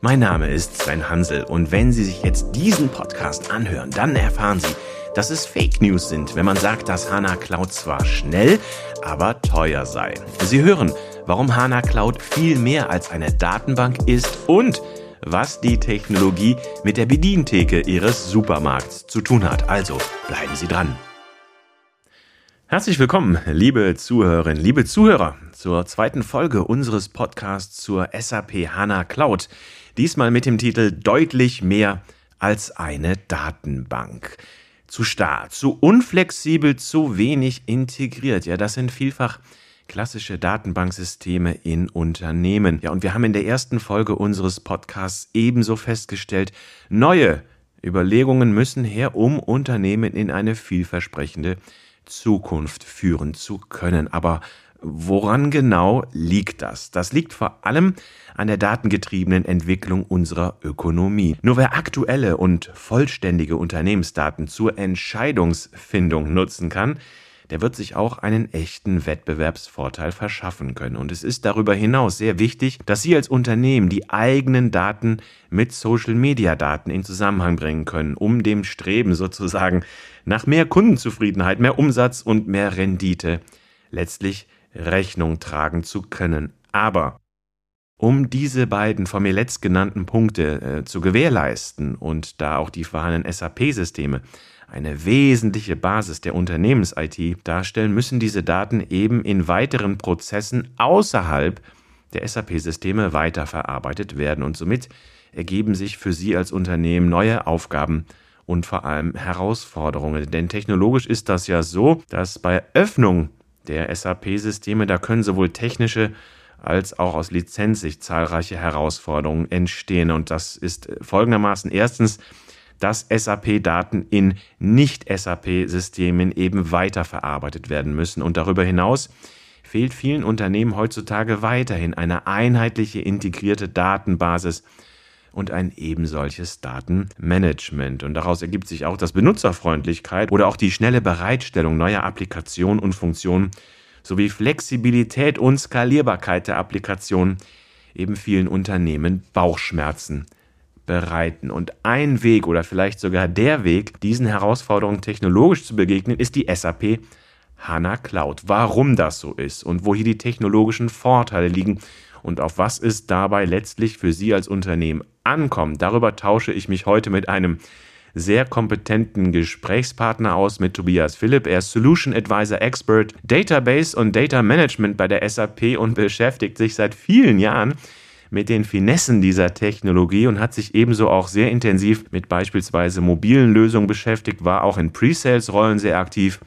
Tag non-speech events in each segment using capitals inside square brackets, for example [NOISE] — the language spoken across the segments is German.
Mein Name ist Sven Hansel und wenn Sie sich jetzt diesen Podcast anhören, dann erfahren Sie, dass es Fake News sind, wenn man sagt, dass HANA Cloud zwar schnell, aber teuer sei. Sie hören, warum HANA Cloud viel mehr als eine Datenbank ist und was die Technologie mit der Bedientheke Ihres Supermarkts zu tun hat. Also bleiben Sie dran. Herzlich willkommen, liebe Zuhörerinnen, liebe Zuhörer, zur zweiten Folge unseres Podcasts zur SAP HANA Cloud. Diesmal mit dem Titel Deutlich mehr als eine Datenbank. Zu starr, zu unflexibel, zu wenig integriert. Ja, das sind vielfach klassische Datenbanksysteme in Unternehmen. Ja, und wir haben in der ersten Folge unseres Podcasts ebenso festgestellt, neue Überlegungen müssen her, um Unternehmen in eine vielversprechende Zukunft führen zu können. Aber woran genau liegt das? Das liegt vor allem an der datengetriebenen Entwicklung unserer Ökonomie. Nur wer aktuelle und vollständige Unternehmensdaten zur Entscheidungsfindung nutzen kann, der wird sich auch einen echten Wettbewerbsvorteil verschaffen können. Und es ist darüber hinaus sehr wichtig, dass Sie als Unternehmen die eigenen Daten mit Social-Media-Daten in Zusammenhang bringen können, um dem Streben sozusagen nach mehr Kundenzufriedenheit, mehr Umsatz und mehr Rendite letztlich Rechnung tragen zu können. Aber um diese beiden von mir letzt genannten Punkte äh, zu gewährleisten und da auch die vorhandenen SAP-Systeme eine wesentliche Basis der Unternehmens-IT darstellen, müssen diese Daten eben in weiteren Prozessen außerhalb der SAP-Systeme weiterverarbeitet werden und somit ergeben sich für Sie als Unternehmen neue Aufgaben und vor allem Herausforderungen. Denn technologisch ist das ja so, dass bei Öffnung der SAP-Systeme, da können sowohl technische als auch aus Lizenzsicht zahlreiche Herausforderungen entstehen. Und das ist folgendermaßen erstens, dass SAP-Daten in Nicht-SAP-Systemen eben weiterverarbeitet werden müssen. Und darüber hinaus fehlt vielen Unternehmen heutzutage weiterhin eine einheitliche integrierte Datenbasis und ein ebensolches Datenmanagement. Und daraus ergibt sich auch, dass Benutzerfreundlichkeit oder auch die schnelle Bereitstellung neuer Applikationen und Funktionen sowie Flexibilität und Skalierbarkeit der Applikationen eben vielen Unternehmen Bauchschmerzen bereiten. Und ein Weg oder vielleicht sogar der Weg, diesen Herausforderungen technologisch zu begegnen, ist die SAP HANA Cloud. Warum das so ist und wo hier die technologischen Vorteile liegen und auf was es dabei letztlich für Sie als Unternehmen ankommt, darüber tausche ich mich heute mit einem sehr kompetenten Gesprächspartner aus mit Tobias Philipp. Er ist Solution Advisor Expert, Database und Data Management bei der SAP und beschäftigt sich seit vielen Jahren mit den Finessen dieser Technologie und hat sich ebenso auch sehr intensiv mit beispielsweise mobilen Lösungen beschäftigt, war auch in Pre-Sales-Rollen sehr aktiv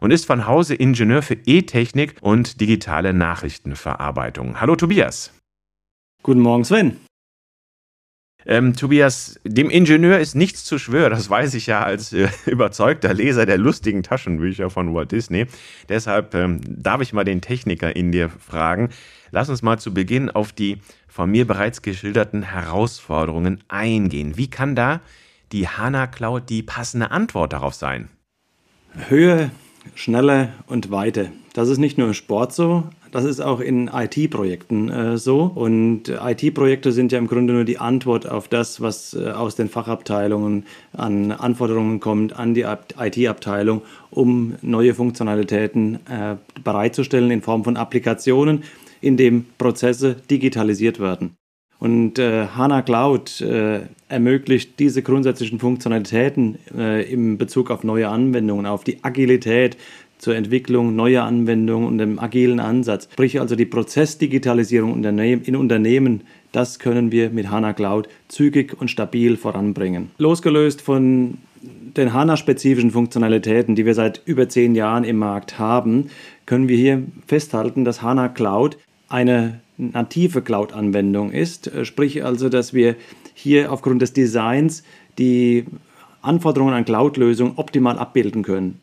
und ist von Hause Ingenieur für E-Technik und digitale Nachrichtenverarbeitung. Hallo Tobias. Guten Morgen, Sven. Ähm, Tobias, dem Ingenieur ist nichts zu schwören, das weiß ich ja als äh, [LAUGHS] überzeugter Leser der lustigen Taschenbücher von Walt Disney. Deshalb ähm, darf ich mal den Techniker in dir fragen. Lass uns mal zu Beginn auf die von mir bereits geschilderten Herausforderungen eingehen. Wie kann da die HANA Cloud die passende Antwort darauf sein? Höhe, Schnelle und Weite. Das ist nicht nur im Sport so, das ist auch in IT-Projekten äh, so. Und IT-Projekte sind ja im Grunde nur die Antwort auf das, was äh, aus den Fachabteilungen an Anforderungen kommt an die IT-Abteilung, um neue Funktionalitäten äh, bereitzustellen in Form von Applikationen, in dem Prozesse digitalisiert werden. Und äh, HANA Cloud äh, ermöglicht diese grundsätzlichen Funktionalitäten äh, im Bezug auf neue Anwendungen, auf die Agilität zur Entwicklung neuer Anwendungen und dem agilen Ansatz. Sprich also die Prozessdigitalisierung in Unternehmen, das können wir mit HANA Cloud zügig und stabil voranbringen. Losgelöst von den HANA-spezifischen Funktionalitäten, die wir seit über zehn Jahren im Markt haben, können wir hier festhalten, dass HANA Cloud eine native Cloud-Anwendung ist. Sprich also, dass wir hier aufgrund des Designs die Anforderungen an Cloud-Lösungen optimal abbilden können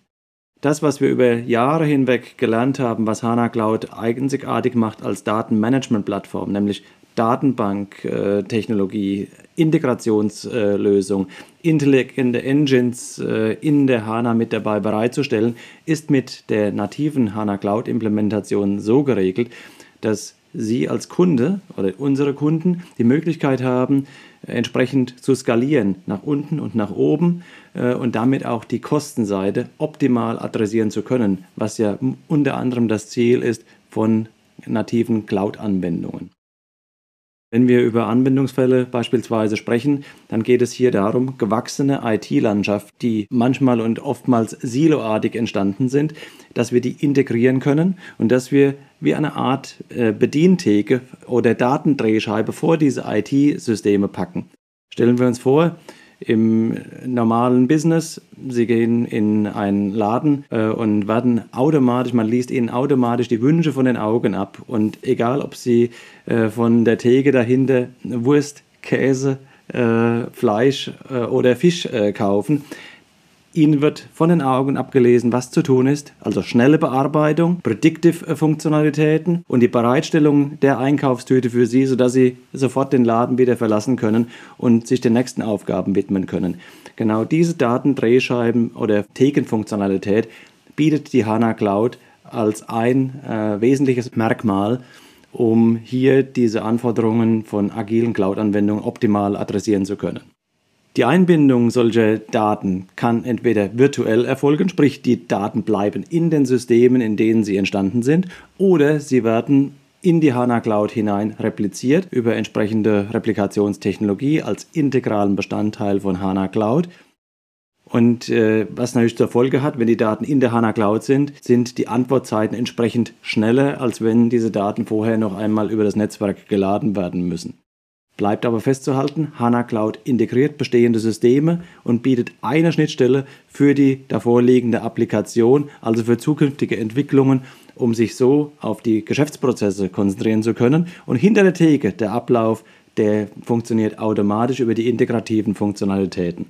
das, was wir über Jahre hinweg gelernt haben, was HANA Cloud einzigartig macht als Datenmanagement-Plattform, nämlich Datenbank-Technologie, Integrationslösung, intelligente Engines äh, in der HANA mit dabei bereitzustellen, ist mit der nativen HANA Cloud-Implementation so geregelt, dass Sie als Kunde oder unsere Kunden die Möglichkeit haben, entsprechend zu skalieren, nach unten und nach oben äh, und damit auch die Kostenseite optimal adressieren zu können, was ja unter anderem das Ziel ist von nativen Cloud-Anwendungen. Wenn wir über Anwendungsfälle beispielsweise sprechen, dann geht es hier darum, gewachsene IT-Landschaft, die manchmal und oftmals siloartig entstanden sind, dass wir die integrieren können und dass wir wie eine Art äh, Bedientheke oder Datendrehscheibe vor diese IT-Systeme packen. Stellen wir uns vor, im normalen Business. Sie gehen in einen Laden äh, und werden automatisch, man liest ihnen automatisch die Wünsche von den Augen ab. Und egal, ob sie äh, von der Theke dahinter Wurst, Käse, äh, Fleisch äh, oder Fisch äh, kaufen, Ihnen wird von den Augen abgelesen, was zu tun ist, also schnelle Bearbeitung, Predictive-Funktionalitäten und die Bereitstellung der Einkaufstüte für Sie, sodass Sie sofort den Laden wieder verlassen können und sich den nächsten Aufgaben widmen können. Genau diese Datendrehscheiben oder Thekenfunktionalität bietet die HANA Cloud als ein äh, wesentliches Merkmal, um hier diese Anforderungen von agilen Cloud-Anwendungen optimal adressieren zu können. Die Einbindung solcher Daten kann entweder virtuell erfolgen, sprich die Daten bleiben in den Systemen, in denen sie entstanden sind, oder sie werden in die HANA Cloud hinein repliziert über entsprechende Replikationstechnologie als integralen Bestandteil von HANA Cloud. Und äh, was natürlich zur Folge hat, wenn die Daten in der HANA Cloud sind, sind die Antwortzeiten entsprechend schneller, als wenn diese Daten vorher noch einmal über das Netzwerk geladen werden müssen. Bleibt aber festzuhalten, HANA Cloud integriert bestehende Systeme und bietet eine Schnittstelle für die davorliegende Applikation, also für zukünftige Entwicklungen, um sich so auf die Geschäftsprozesse konzentrieren zu können. Und hinter der Theke, der Ablauf, der funktioniert automatisch über die integrativen Funktionalitäten.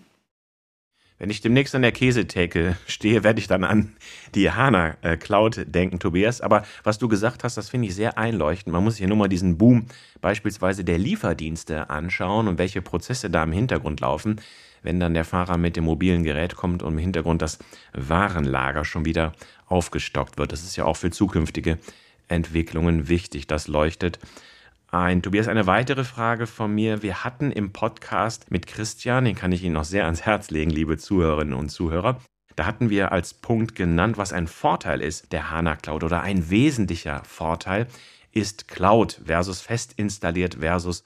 Wenn ich demnächst an der Käsetheke stehe, werde ich dann an die HANA äh, Cloud denken, Tobias. Aber was du gesagt hast, das finde ich sehr einleuchtend. Man muss sich hier nur mal diesen Boom beispielsweise der Lieferdienste anschauen und welche Prozesse da im Hintergrund laufen, wenn dann der Fahrer mit dem mobilen Gerät kommt und im Hintergrund das Warenlager schon wieder aufgestockt wird. Das ist ja auch für zukünftige Entwicklungen wichtig. Das leuchtet ein. Tobias, eine weitere Frage von mir. Wir hatten im Podcast mit Christian, den kann ich Ihnen noch sehr ans Herz legen, liebe Zuhörerinnen und Zuhörer. Da hatten wir als Punkt genannt, was ein Vorteil ist der HANA Cloud oder ein wesentlicher Vorteil ist Cloud versus fest installiert versus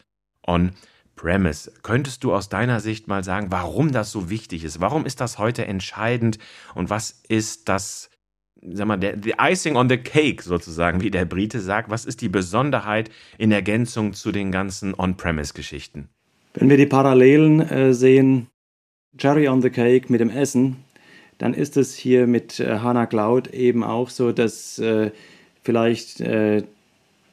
On-Premise. Könntest du aus deiner Sicht mal sagen, warum das so wichtig ist? Warum ist das heute entscheidend und was ist das sag mal, der, the icing on the cake sozusagen, wie der Brite sagt. Was ist die Besonderheit in Ergänzung zu den ganzen On-Premise-Geschichten? Wenn wir die Parallelen äh, sehen, Cherry on the Cake mit dem Essen, dann ist es hier mit äh, HANA Cloud eben auch so, dass äh, vielleicht äh,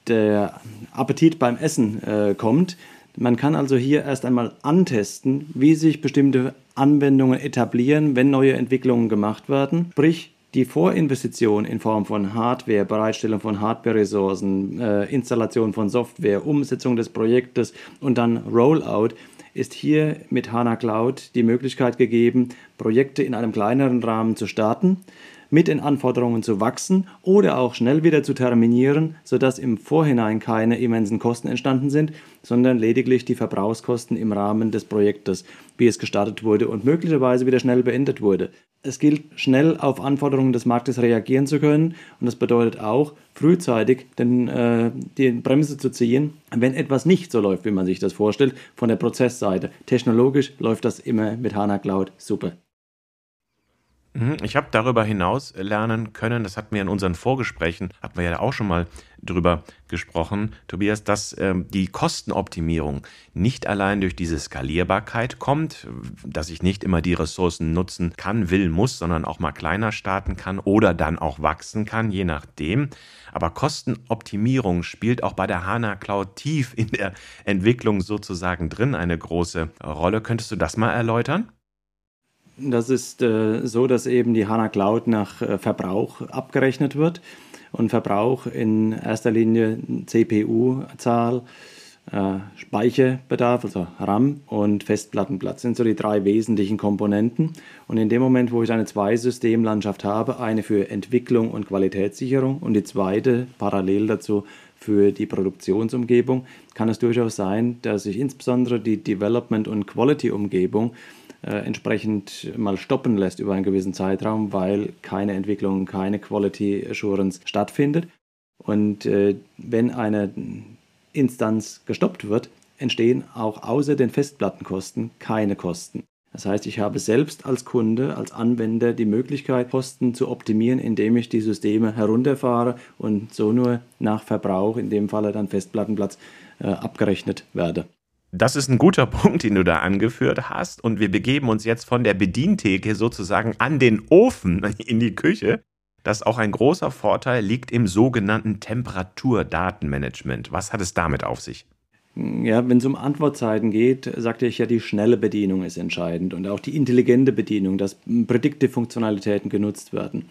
der Appetit beim Essen äh, kommt. Man kann also hier erst einmal antesten, wie sich bestimmte Anwendungen etablieren, wenn neue Entwicklungen gemacht werden. Sprich, die Vorinvestition in Form von Hardware, Bereitstellung von Hardware-Ressourcen, äh, Installation von Software, Umsetzung des Projektes und dann Rollout ist hier mit HANA Cloud die Möglichkeit gegeben, Projekte in einem kleineren Rahmen zu starten, mit den Anforderungen zu wachsen oder auch schnell wieder zu terminieren, sodass im Vorhinein keine immensen Kosten entstanden sind, sondern lediglich die Verbrauchskosten im Rahmen des Projektes, wie es gestartet wurde und möglicherweise wieder schnell beendet wurde es gilt, schnell auf Anforderungen des Marktes reagieren zu können. Und das bedeutet auch, frühzeitig den, äh, die Bremse zu ziehen, wenn etwas nicht so läuft, wie man sich das vorstellt, von der Prozessseite. Technologisch läuft das immer mit HANA Cloud super. Mhm, ich habe darüber hinaus lernen können, das hatten wir in unseren Vorgesprächen, hatten wir ja auch schon mal drüber gesprochen, Tobias, dass ähm, die Kostenoptimierung nicht allein durch diese Skalierbarkeit kommt, dass ich nicht immer die Ressourcen nutzen kann, will, muss, sondern auch mal kleiner starten kann oder dann auch wachsen kann, je nachdem. Aber Kostenoptimierung spielt auch bei der HANA Cloud tief in der Entwicklung sozusagen drin eine große Rolle. Könntest du das mal erläutern? Das ist äh, so, dass eben die HANA Cloud nach äh, Verbrauch abgerechnet wird. Und Verbrauch in erster Linie CPU-Zahl, äh, Speicherbedarf, also RAM und Festplattenplatz sind so die drei wesentlichen Komponenten. Und in dem Moment, wo ich eine Zwei-System-Landschaft habe, eine für Entwicklung und Qualitätssicherung und die zweite parallel dazu für die Produktionsumgebung, kann es durchaus sein, dass sich insbesondere die Development- und Quality-Umgebung äh, entsprechend mal stoppen lässt über einen gewissen Zeitraum, weil keine Entwicklung, keine Quality Assurance stattfindet. Und äh, wenn eine Instanz gestoppt wird, entstehen auch außer den Festplattenkosten keine Kosten. Das heißt, ich habe selbst als Kunde, als Anwender die Möglichkeit, Kosten zu optimieren, indem ich die Systeme herunterfahre und so nur nach Verbrauch, in dem Falle dann Festplattenplatz, äh, abgerechnet werde. Das ist ein guter [LAUGHS] Punkt, den du da angeführt hast. Und wir begeben uns jetzt von der Bedientheke sozusagen an den Ofen [LAUGHS] in die Küche. Das auch ein großer Vorteil liegt im sogenannten Temperaturdatenmanagement. Was hat es damit auf sich? Ja, wenn es um Antwortzeiten geht, sagte ich ja, die schnelle Bedienung ist entscheidend und auch die intelligente Bedienung, dass Predictive-Funktionalitäten genutzt werden.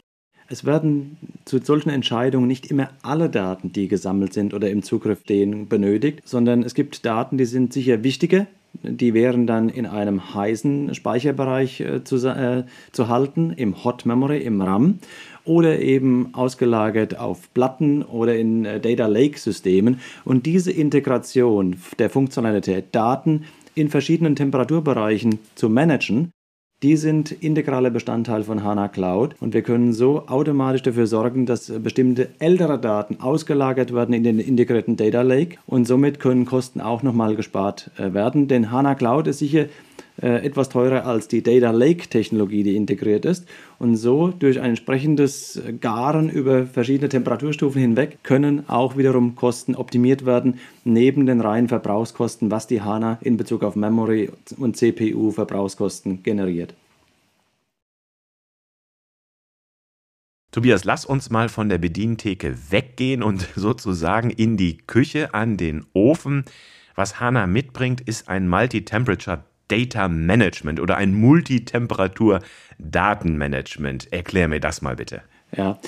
Es werden zu solchen Entscheidungen nicht immer alle Daten, die gesammelt sind oder im Zugriff stehen, benötigt, sondern es gibt Daten, die sind sicher wichtiger, die wären dann in einem heißen Speicherbereich äh, zu, äh, zu halten, im Hot Memory, im RAM oder eben ausgelagert auf Platten oder in äh, Data Lake Systemen. Und diese Integration der Funktionalität Daten in verschiedenen Temperaturbereichen zu managen, die sind integraler Bestandteil von HANA Cloud und wir können so automatisch dafür sorgen, dass bestimmte ältere Daten ausgelagert werden in den integrierten Data Lake und somit können Kosten auch nochmal gespart äh, werden, denn HANA Cloud ist sicher äh, etwas teurer als die Data Lake Technologie, die integriert ist. Und so durch ein entsprechendes Garen über verschiedene Temperaturstufen hinweg können auch wiederum Kosten optimiert werden, neben den reinen Verbrauchskosten, was die HANA in Bezug auf Memory und CPU Verbrauchskosten generiert. Tobias, lass uns mal von der Bedientheke weggehen und [LAUGHS] sozusagen in die Küche an den Ofen. Was HANA mitbringt, ist ein Multi-Temperature Data Management oder ein Multitemperatur-Datenmanagement. Erklär mir das mal bitte. Ja,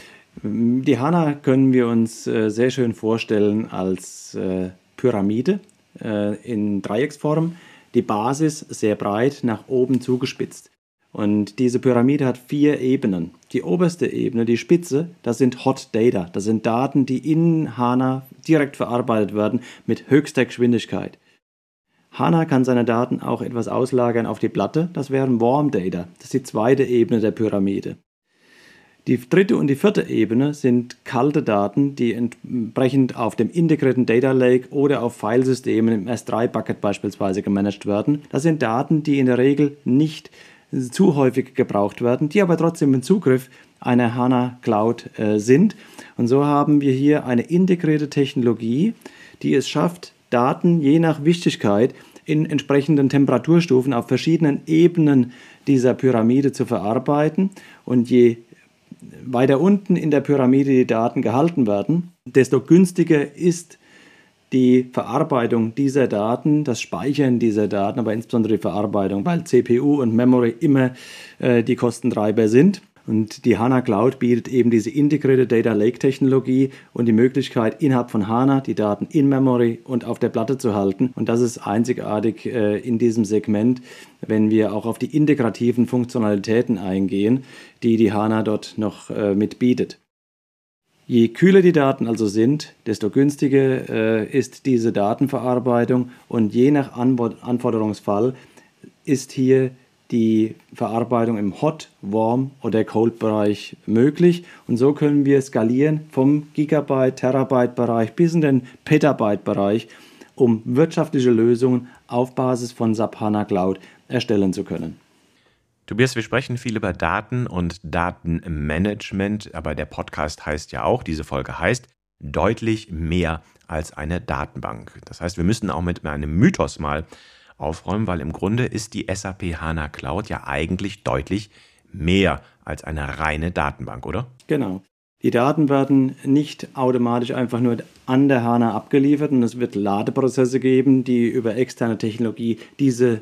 die HANA können wir uns äh, sehr schön vorstellen als äh, Pyramide äh, in Dreiecksform. Die Basis sehr breit nach oben zugespitzt. Und diese Pyramide hat vier Ebenen. Die oberste Ebene, die Spitze, das sind Hot Data. Das sind Daten, die in HANA direkt verarbeitet werden mit höchster Geschwindigkeit. HANA kann seine Daten auch etwas auslagern auf die Platte, das wären Warm Data, das ist die zweite Ebene der Pyramide. Die dritte und die vierte Ebene sind kalte Daten, die entsprechend auf dem integrierten Data Lake oder auf Filesystemen im S3-Bucket beispielsweise gemanagt werden. Das sind Daten, die in der Regel nicht zu häufig gebraucht werden, die aber trotzdem im Zugriff einer HANA Cloud äh, sind. Und so haben wir hier eine integrierte Technologie, die es schafft, Daten je nach Wichtigkeit in entsprechenden Temperaturstufen auf verschiedenen Ebenen dieser Pyramide zu verarbeiten. Und je weiter unten in der Pyramide die Daten gehalten werden, desto günstiger ist die Verarbeitung dieser Daten, das Speichern dieser Daten, aber insbesondere die Verarbeitung, weil CPU und Memory immer äh, die Kostentreiber sind. Und die HANA Cloud bietet eben diese integrierte Data Lake Technologie und die Möglichkeit, innerhalb von HANA die Daten in Memory und auf der Platte zu halten. Und das ist einzigartig äh, in diesem Segment, wenn wir auch auf die integrativen Funktionalitäten eingehen, die die HANA dort noch äh, mit bietet. Je kühler die Daten also sind, desto günstiger äh, ist diese Datenverarbeitung und je nach Anforderungsfall ist hier die Verarbeitung im Hot, Warm oder Cold-Bereich möglich. Und so können wir skalieren vom Gigabyte, Terabyte-Bereich bis in den Petabyte-Bereich, um wirtschaftliche Lösungen auf Basis von SAP HANA Cloud erstellen zu können. Tobias, wir sprechen viel über Daten und Datenmanagement, aber der Podcast heißt ja auch, diese Folge heißt, deutlich mehr als eine Datenbank. Das heißt, wir müssen auch mit einem Mythos mal aufräumen, weil im Grunde ist die SAP HANA Cloud ja eigentlich deutlich mehr als eine reine Datenbank, oder? Genau. Die Daten werden nicht automatisch einfach nur an der HANA abgeliefert und es wird Ladeprozesse geben, die über externe Technologie diese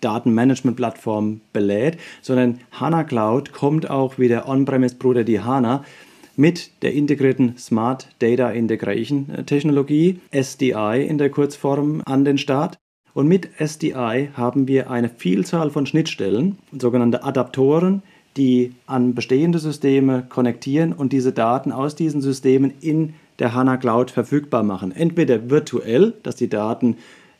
Datenmanagement-Plattform belädt, sondern HANA Cloud kommt auch wie der On-Premise-Bruder die HANA mit der integrierten Smart Data Integration Technologie, SDI in der Kurzform, an den Start. Und mit SDI haben wir eine Vielzahl von Schnittstellen, sogenannte Adaptoren, die an bestehende Systeme konnektieren und diese Daten aus diesen Systemen in der HANA Cloud verfügbar machen. Entweder virtuell, dass die Daten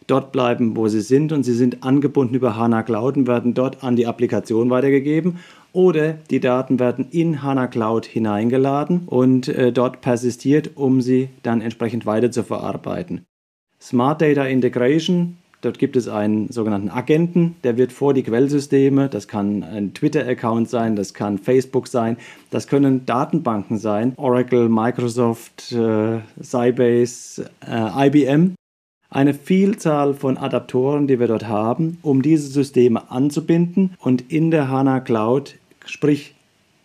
dort bleiben, wo sie sind und sie sind angebunden über HANA Cloud und werden dort an die Applikation weitergegeben oder die Daten werden in HANA Cloud hineingeladen und äh, dort persistiert, um sie dann entsprechend weiter zu verarbeiten. Smart Data Integration, dort gibt es einen sogenannten Agenten, der wird vor die Quellsysteme, das kann ein Twitter-Account sein, das kann Facebook sein, das können Datenbanken sein, Oracle, Microsoft, äh, Sybase, äh, IBM eine Vielzahl von Adaptoren, die wir dort haben, um diese Systeme anzubinden und in der HANA Cloud, sprich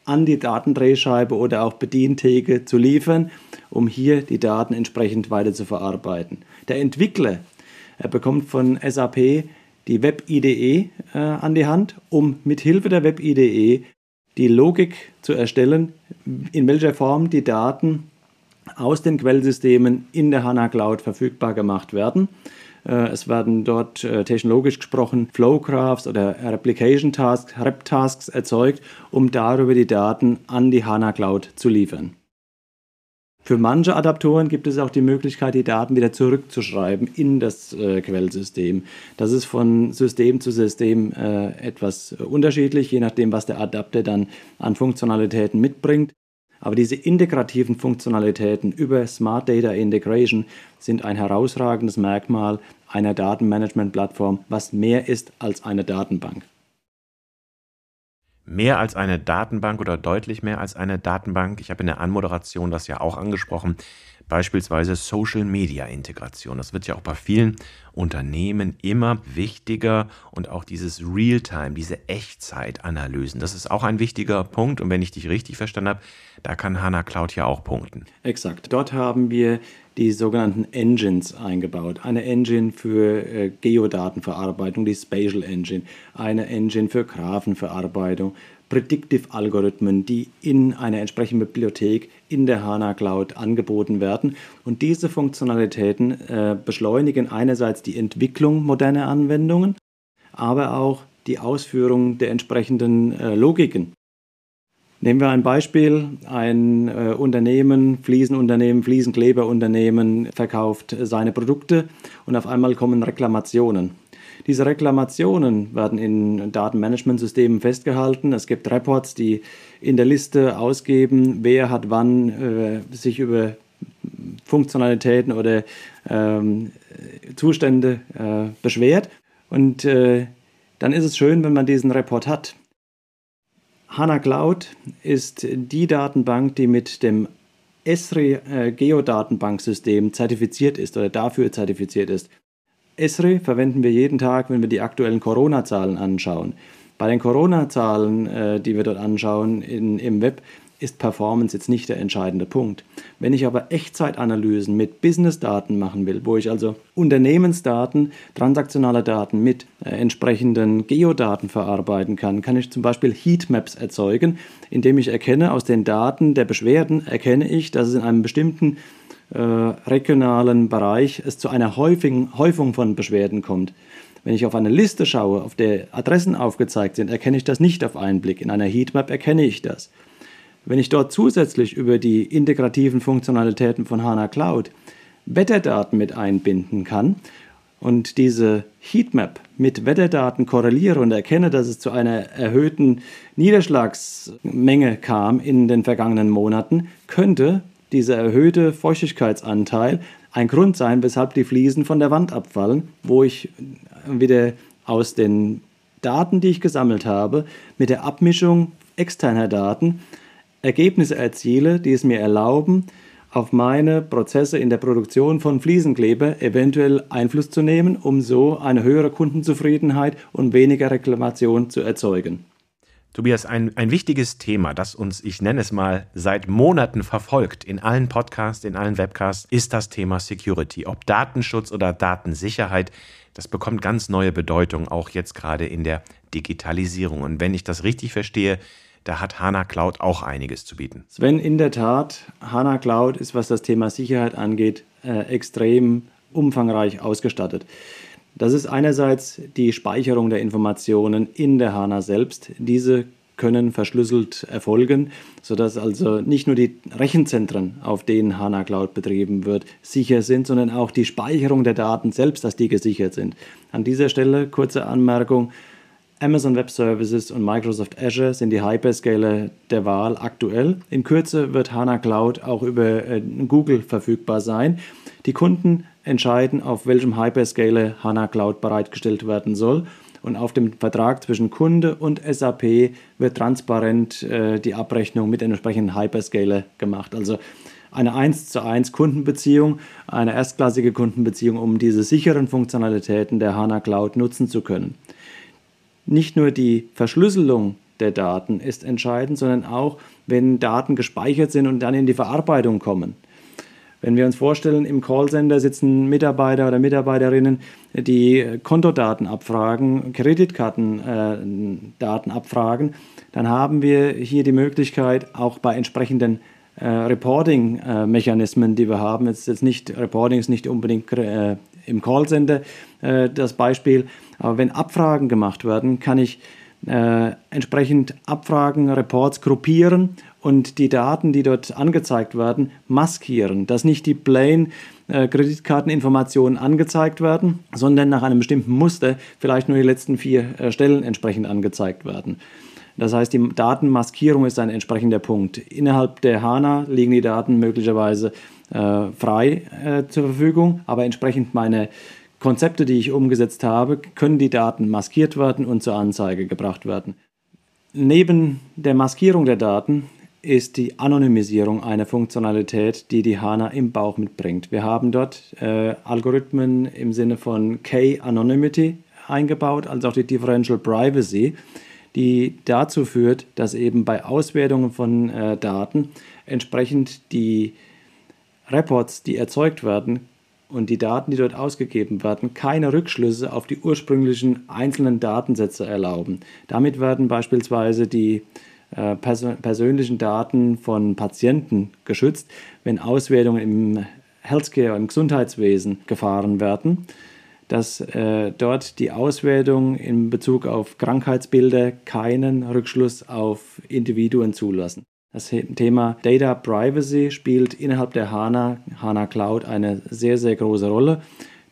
an die Datendrehscheibe oder auch Bedientheke zu liefern, um hier die Daten entsprechend weiter zu verarbeiten. Der Entwickler er bekommt von SAP die Web-IDE äh, an die Hand, um mit Hilfe der Web-IDE die Logik zu erstellen, in welcher Form die Daten aus den Quellsystemen in der HANA Cloud verfügbar gemacht werden. Äh, es werden dort äh, technologisch gesprochen Flowgraphs oder Replication Tasks, Rep-Tasks erzeugt, um darüber die Daten an die HANA Cloud zu liefern. Für manche Adaptoren gibt es auch die Möglichkeit, die Daten wieder zurückzuschreiben in das äh, Quellsystem. Das ist von System zu System äh, etwas unterschiedlich, je nachdem, was der Adapter dann an Funktionalitäten mitbringt. Aber diese integrativen Funktionalitäten über Smart Data Integration sind ein herausragendes Merkmal einer Datenmanagement-Plattform, was mehr ist als eine Datenbank. Mehr als eine Datenbank oder deutlich mehr als eine Datenbank. Ich habe in der Anmoderation das ja auch angesprochen beispielsweise Social-Media-Integration. Das wird ja auch bei vielen Unternehmen immer wichtiger und auch dieses Realtime, diese Echtzeit-Analysen, das ist auch ein wichtiger Punkt und wenn ich dich richtig verstanden habe, da kann HANA Cloud ja auch punkten. Exakt. Dort haben wir die sogenannten Engines eingebaut. Eine Engine für äh, Geodatenverarbeitung, die Spatial Engine, eine Engine für Graphenverarbeitung, Predictive-Algorithmen, die in einer entsprechenden Bibliothek in der HANA Cloud angeboten werden. Und diese Funktionalitäten äh, beschleunigen einerseits die Entwicklung moderner Anwendungen, aber auch die Ausführung der entsprechenden äh, Logiken. Nehmen wir ein Beispiel. Ein äh, Unternehmen, Fliesenunternehmen, Fliesenkleberunternehmen verkauft seine Produkte und auf einmal kommen Reklamationen. Diese Reklamationen werden in Datenmanagementsystemen festgehalten. Es gibt Reports, die in der Liste ausgeben, wer hat wann äh, sich über Funktionalitäten oder ähm, Zustände äh, beschwert. Und äh, dann ist es schön, wenn man diesen Report hat. HANA Cloud ist die Datenbank, die mit dem Esri äh, Geodatenbanksystem zertifiziert ist oder dafür zertifiziert ist. Esri verwenden wir jeden Tag, wenn wir die aktuellen Corona-Zahlen anschauen. Bei den Corona-Zahlen, äh, die wir dort anschauen in, im Web, ist Performance jetzt nicht der entscheidende Punkt. Wenn ich aber Echtzeitanalysen mit Business-Daten machen will, wo ich also Unternehmensdaten, transaktionale Daten mit äh, entsprechenden Geodaten verarbeiten kann, kann ich zum Beispiel Heatmaps erzeugen, indem ich erkenne, aus den Daten der Beschwerden erkenne ich, dass es in einem bestimmten äh, regionalen Bereich es zu einer Häufung, Häufung von Beschwerden kommt. Wenn ich auf eine Liste schaue, auf der Adressen aufgezeigt sind, erkenne ich das nicht auf einen Blick. In einer Heatmap erkenne ich das. Wenn ich dort zusätzlich über die integrativen Funktionalitäten von HANA Cloud Wetterdaten mit einbinden kann und diese Heatmap mit Wetterdaten korreliere und erkenne, dass es zu einer erhöhten Niederschlagsmenge kam in den vergangenen Monaten, könnte dieser erhöhte Feuchtigkeitsanteil ein Grund sein, weshalb die Fliesen von der Wand abfallen, wo ich wieder aus den Daten, die ich gesammelt habe, mit der Abmischung externer Daten Ergebnisse erziele, die es mir erlauben, auf meine Prozesse in der Produktion von Fliesenkleber eventuell Einfluss zu nehmen, um so eine höhere Kundenzufriedenheit und weniger Reklamation zu erzeugen. Tobias, ein, ein wichtiges Thema, das uns, ich nenne es mal, seit Monaten verfolgt, in allen Podcasts, in allen Webcasts, ist das Thema Security. Ob Datenschutz oder Datensicherheit, das bekommt ganz neue Bedeutung, auch jetzt gerade in der Digitalisierung. Und wenn ich das richtig verstehe, da hat HANA Cloud auch einiges zu bieten. Sven, in der Tat, HANA Cloud ist, was das Thema Sicherheit angeht, äh, extrem umfangreich ausgestattet. Das ist einerseits die Speicherung der Informationen in der HANA selbst. Diese können verschlüsselt erfolgen, sodass also nicht nur die Rechenzentren, auf denen HANA Cloud betrieben wird, sicher sind, sondern auch die Speicherung der Daten selbst, dass die gesichert sind. An dieser Stelle kurze Anmerkung. Amazon Web Services und Microsoft Azure sind die Hyperscaler der Wahl aktuell. In Kürze wird HANA Cloud auch über äh, Google verfügbar sein. Die Kunden entscheiden, auf welchem Hyperscaler HANA Cloud bereitgestellt werden soll. Und auf dem Vertrag zwischen Kunde und SAP wird transparent äh, die Abrechnung mit den entsprechenden Hyperscaler gemacht. Also eine 1 zu 1 Kundenbeziehung, eine erstklassige Kundenbeziehung, um diese sicheren Funktionalitäten der HANA Cloud nutzen zu können. Nicht nur die Verschlüsselung der Daten ist entscheidend, sondern auch, wenn Daten gespeichert sind und dann in die Verarbeitung kommen. Wenn wir uns vorstellen, im Callcenter sitzen Mitarbeiter oder Mitarbeiterinnen, die Kontodaten abfragen, Kreditkartendaten abfragen, dann haben wir hier die Möglichkeit, auch bei entsprechenden äh, Reporting-Mechanismen, die wir haben, jetzt, jetzt nicht, Reporting ist nicht unbedingt äh, im Callcenter äh, das Beispiel, aber wenn Abfragen gemacht werden, kann ich äh, entsprechend Abfragen, Reports gruppieren und die Daten, die dort angezeigt werden, maskieren, dass nicht die plain äh, Kreditkarteninformationen angezeigt werden, sondern nach einem bestimmten Muster vielleicht nur die letzten vier äh, Stellen entsprechend angezeigt werden. Das heißt, die Datenmaskierung ist ein entsprechender Punkt. Innerhalb der HANA liegen die Daten möglicherweise äh, frei äh, zur Verfügung, aber entsprechend meine Konzepte, die ich umgesetzt habe, können die Daten maskiert werden und zur Anzeige gebracht werden. Neben der Maskierung der Daten ist die Anonymisierung eine Funktionalität, die die HANA im Bauch mitbringt. Wir haben dort äh, Algorithmen im Sinne von K-Anonymity eingebaut, also auch die Differential Privacy, die dazu führt, dass eben bei Auswertungen von äh, Daten entsprechend die Reports, die erzeugt werden, und die Daten, die dort ausgegeben werden, keine Rückschlüsse auf die ursprünglichen einzelnen Datensätze erlauben. Damit werden beispielsweise die äh, persönlichen Daten von Patienten geschützt, wenn Auswertungen im Healthcare, im Gesundheitswesen gefahren werden, dass äh, dort die Auswertung in Bezug auf Krankheitsbilder keinen Rückschluss auf Individuen zulassen. Das Thema Data Privacy spielt innerhalb der HANA, HANA Cloud eine sehr, sehr große Rolle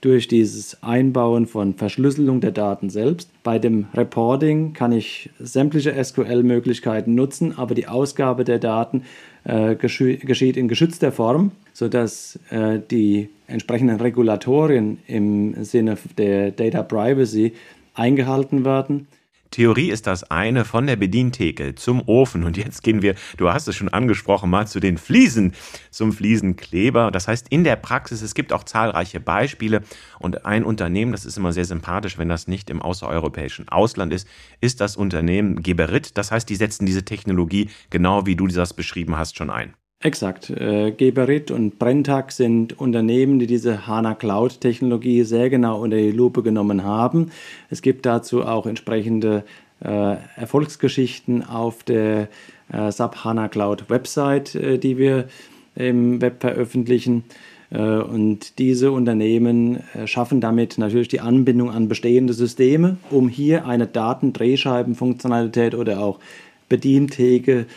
durch dieses Einbauen von Verschlüsselung der Daten selbst. Bei dem Reporting kann ich sämtliche SQL-Möglichkeiten nutzen, aber die Ausgabe der Daten äh, geschieht in geschützter Form, sodass äh, die entsprechenden Regulatorien im Sinne der Data Privacy eingehalten werden. Theorie ist das eine von der Bedientheke zum Ofen. Und jetzt gehen wir, du hast es schon angesprochen, mal zu den Fliesen, zum Fliesenkleber. Das heißt, in der Praxis, es gibt auch zahlreiche Beispiele. Und ein Unternehmen, das ist immer sehr sympathisch, wenn das nicht im außereuropäischen Ausland ist, ist das Unternehmen Geberit. Das heißt, die setzen diese Technologie, genau wie du das beschrieben hast, schon ein. Exakt. Äh, Geberit und Brenntag sind Unternehmen, die diese HANA Cloud-Technologie sehr genau unter die Lupe genommen haben. Es gibt dazu auch entsprechende äh, Erfolgsgeschichten auf der äh, SAP HANA Cloud Website, äh, die wir im Web veröffentlichen. Äh, und diese Unternehmen äh, schaffen damit natürlich die Anbindung an bestehende Systeme, um hier eine Datendrehscheibenfunktionalität oder auch Bedientheke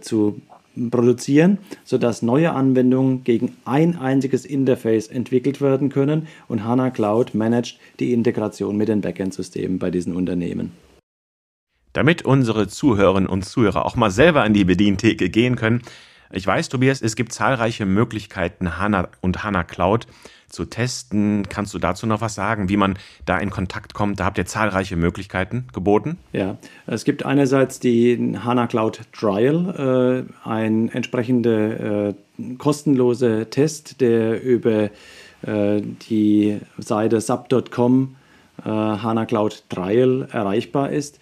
zu produzieren, sodass neue Anwendungen gegen ein einziges Interface entwickelt werden können und HANA Cloud managt die Integration mit den Backend-Systemen bei diesen Unternehmen. Damit unsere Zuhörerinnen und Zuhörer auch mal selber an die Bedientheke gehen können, ich weiß, Tobias, es gibt zahlreiche Möglichkeiten, HANA und HANA Cloud zu testen. Kannst du dazu noch was sagen, wie man da in Kontakt kommt? Da habt ihr zahlreiche Möglichkeiten geboten. Ja, es gibt einerseits die HANA Cloud Trial, äh, ein entsprechender äh, kostenloser Test, der über äh, die Seite sub.com äh, HANA Cloud Trial erreichbar ist.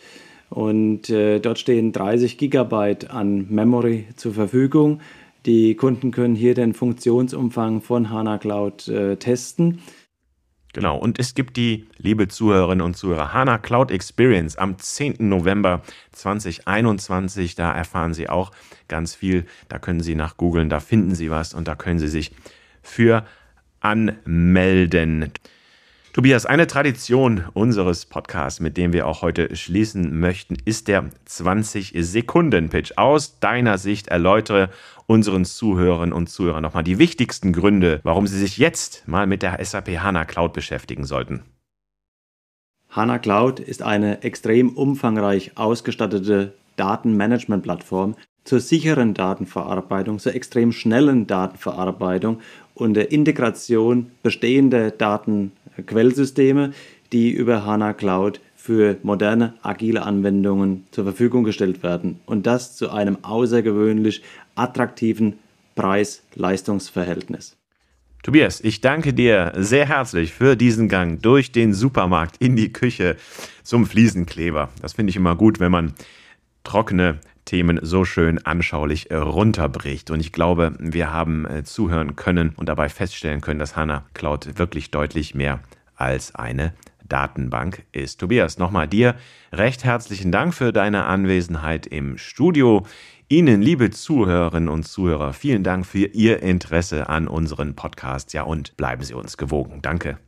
Und äh, dort stehen 30 Gigabyte an Memory zur Verfügung. Die Kunden können hier den Funktionsumfang von HANA Cloud äh, testen. Genau, und es gibt die, liebe Zuhörerinnen und Zuhörer, HANA Cloud Experience am 10. November 2021. Da erfahren Sie auch ganz viel. Da können Sie nach googeln, da finden Sie was und da können Sie sich für anmelden. Tobias, eine Tradition unseres Podcasts, mit dem wir auch heute schließen möchten, ist der 20-Sekunden-Pitch. Aus deiner Sicht erläutere unseren Zuhörerinnen und Zuhörern nochmal die wichtigsten Gründe, warum sie sich jetzt mal mit der SAP HANA Cloud beschäftigen sollten. HANA Cloud ist eine extrem umfangreich ausgestattete Datenmanagement-Plattform zur sicheren Datenverarbeitung, zur extrem schnellen Datenverarbeitung und der Integration bestehender Datenquellsysteme, die über HANA Cloud für moderne, agile Anwendungen zur Verfügung gestellt werden. Und das zu einem außergewöhnlich attraktiven Preis-Leistungs-Verhältnis. Tobias, ich danke dir sehr herzlich für diesen Gang durch den Supermarkt in die Küche zum Fliesenkleber. Das finde ich immer gut, wenn man trockene Themen so schön anschaulich runterbricht. Und ich glaube, wir haben äh, zuhören können und dabei feststellen können, dass HANA Cloud wirklich deutlich mehr als eine Datenbank ist. Tobias, nochmal dir recht herzlichen Dank für deine Anwesenheit im Studio. Ihnen, liebe Zuhörerinnen und Zuhörer, vielen Dank für Ihr Interesse an unseren Podcast. Ja, und bleiben Sie uns gewogen. Danke.